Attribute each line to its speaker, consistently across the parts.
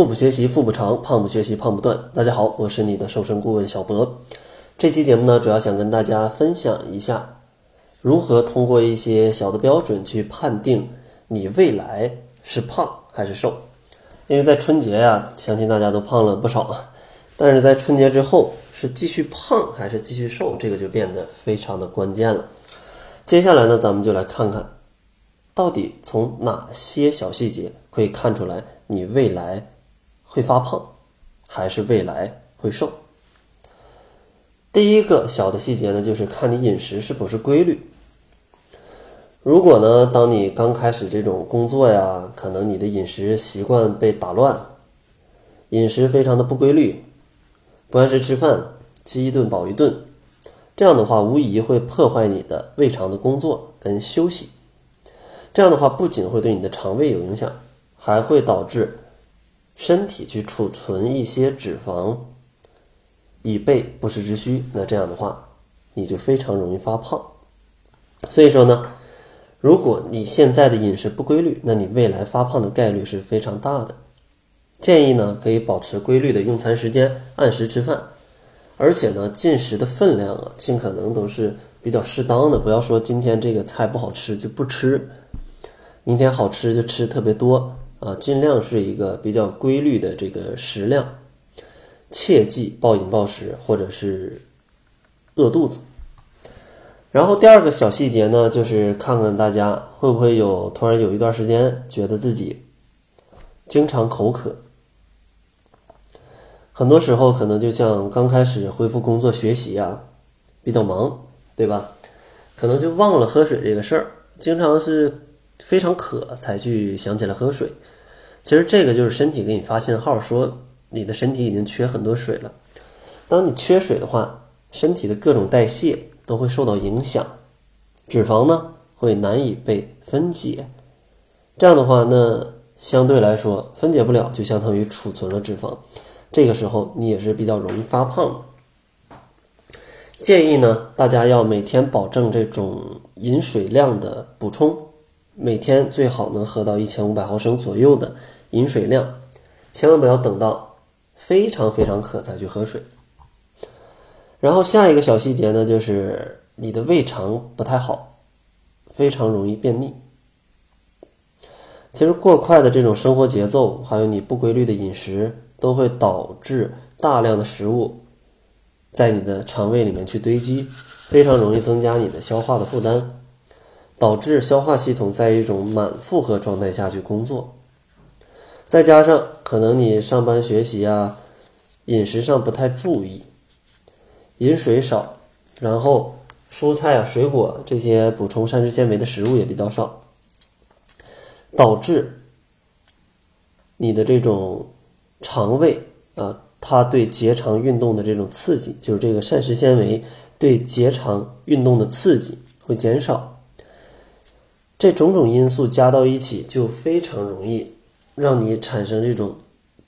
Speaker 1: 腹部学习腹部长，胖不学习胖不断。大家好，我是你的瘦身顾问小博。这期节目呢，主要想跟大家分享一下，如何通过一些小的标准去判定你未来是胖还是瘦。因为在春节呀，相信大家都胖了不少啊。但是在春节之后，是继续胖还是继续瘦，这个就变得非常的关键了。接下来呢，咱们就来看看。到底从哪些小细节可以看出来你未来会发胖，还是未来会瘦？第一个小的细节呢，就是看你饮食是否是规律。如果呢，当你刚开始这种工作呀，可能你的饮食习惯被打乱，饮食非常的不规律，不按时吃饭，饥一顿饱一顿，这样的话无疑会破坏你的胃肠的工作跟休息。这样的话，不仅会对你的肠胃有影响，还会导致身体去储存一些脂肪，以备不时之需。那这样的话，你就非常容易发胖。所以说呢，如果你现在的饮食不规律，那你未来发胖的概率是非常大的。建议呢，可以保持规律的用餐时间，按时吃饭，而且呢，进食的分量啊，尽可能都是比较适当的，不要说今天这个菜不好吃就不吃。明天好吃就吃特别多啊，尽量是一个比较规律的这个食量，切忌暴饮暴食或者是饿肚子。然后第二个小细节呢，就是看看大家会不会有突然有一段时间觉得自己经常口渴，很多时候可能就像刚开始恢复工作学习啊，比较忙，对吧？可能就忘了喝水这个事儿，经常是。非常渴才去想起来喝水，其实这个就是身体给你发信号，说你的身体已经缺很多水了。当你缺水的话，身体的各种代谢都会受到影响，脂肪呢会难以被分解。这样的话，那相对来说分解不了，就相当于储存了脂肪。这个时候你也是比较容易发胖。建议呢，大家要每天保证这种饮水量的补充。每天最好能喝到一千五百毫升左右的饮水量，千万不要等到非常非常渴才去喝水。然后下一个小细节呢，就是你的胃肠不太好，非常容易便秘。其实过快的这种生活节奏，还有你不规律的饮食，都会导致大量的食物在你的肠胃里面去堆积，非常容易增加你的消化的负担。导致消化系统在一种满负荷状态下去工作，再加上可能你上班学习啊，饮食上不太注意，饮水少，然后蔬菜啊、水果这些补充膳食纤维的食物也比较少，导致你的这种肠胃啊，它对结肠运动的这种刺激，就是这个膳食纤维对结肠运动的刺激会减少。这种种因素加到一起，就非常容易让你产生这种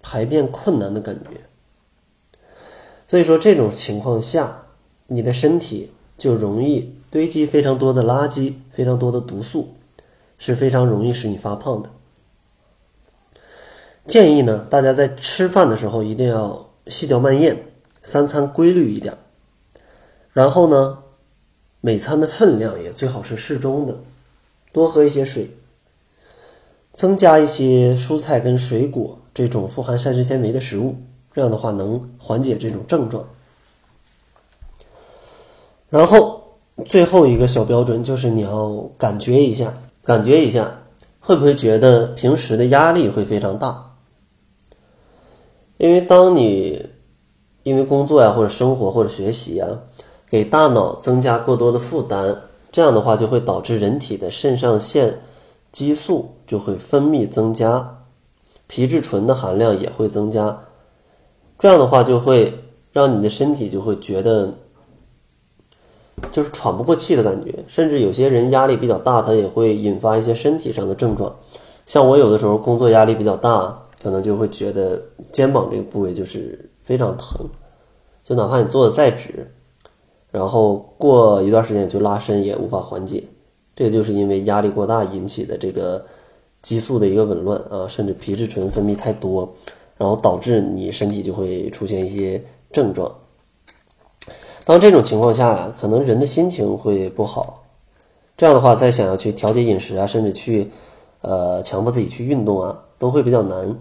Speaker 1: 排便困难的感觉。所以说，这种情况下，你的身体就容易堆积非常多的垃圾，非常多的毒素，是非常容易使你发胖的。建议呢，大家在吃饭的时候一定要细嚼慢咽，三餐规律一点。然后呢，每餐的分量也最好是适中的。多喝一些水，增加一些蔬菜跟水果这种富含膳食纤维的食物，这样的话能缓解这种症状。然后最后一个小标准就是你要感觉一下，感觉一下会不会觉得平时的压力会非常大？因为当你因为工作呀或者生活或者学习呀，给大脑增加过多的负担。这样的话就会导致人体的肾上腺激素就会分泌增加，皮质醇的含量也会增加。这样的话就会让你的身体就会觉得就是喘不过气的感觉，甚至有些人压力比较大，他也会引发一些身体上的症状。像我有的时候工作压力比较大，可能就会觉得肩膀这个部位就是非常疼，就哪怕你做的再直。然后过一段时间就拉伸也无法缓解，这就是因为压力过大引起的这个激素的一个紊乱啊，甚至皮质醇分泌太多，然后导致你身体就会出现一些症状。当这种情况下呀，可能人的心情会不好，这样的话，再想要去调节饮食啊，甚至去呃强迫自己去运动啊，都会比较难。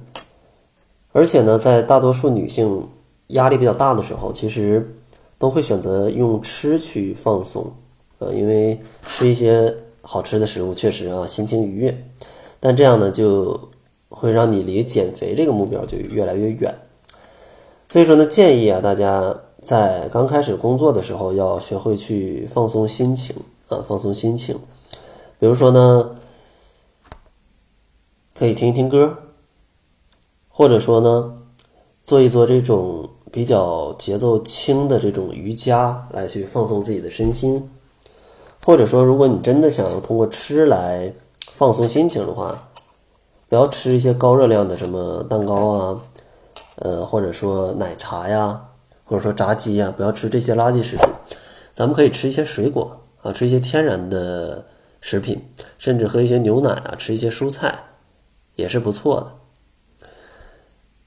Speaker 1: 而且呢，在大多数女性压力比较大的时候，其实都会选择用吃去放松，呃，因为吃一些好吃的食物，确实啊，心情愉悦。但这样呢，就会让你离减肥这个目标就越来越远。所以说呢，建议啊，大家在刚开始工作的时候，要学会去放松心情啊，放松心情。比如说呢，可以听一听歌。或者说呢，做一做这种比较节奏轻的这种瑜伽，来去放松自己的身心。或者说，如果你真的想要通过吃来放松心情的话，不要吃一些高热量的什么蛋糕啊，呃，或者说奶茶呀，或者说炸鸡呀，不要吃这些垃圾食品。咱们可以吃一些水果啊，吃一些天然的食品，甚至喝一些牛奶啊，吃一些蔬菜，也是不错的。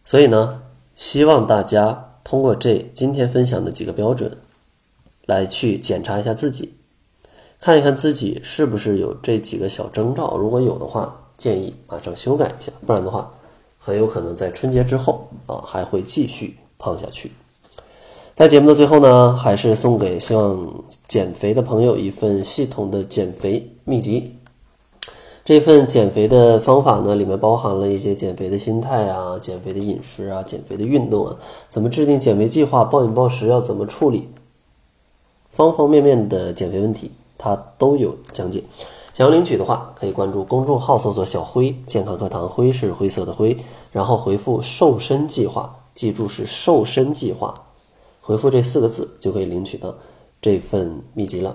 Speaker 1: 所以呢，希望大家通过这今天分享的几个标准，来去检查一下自己，看一看自己是不是有这几个小征兆。如果有的话，建议马上修改一下，不然的话，很有可能在春节之后啊还会继续胖下去。在节目的最后呢，还是送给希望减肥的朋友一份系统的减肥秘籍。这份减肥的方法呢，里面包含了一些减肥的心态啊、减肥的饮食啊、减肥的运动啊，怎么制定减肥计划、暴饮暴食要怎么处理，方方面面的减肥问题，它都有讲解。想要领取的话，可以关注公众号，搜索“小辉健康课堂”，辉是灰色的灰，然后回复“瘦身计划”，记住是“瘦身计划”，回复这四个字就可以领取到这份秘籍了。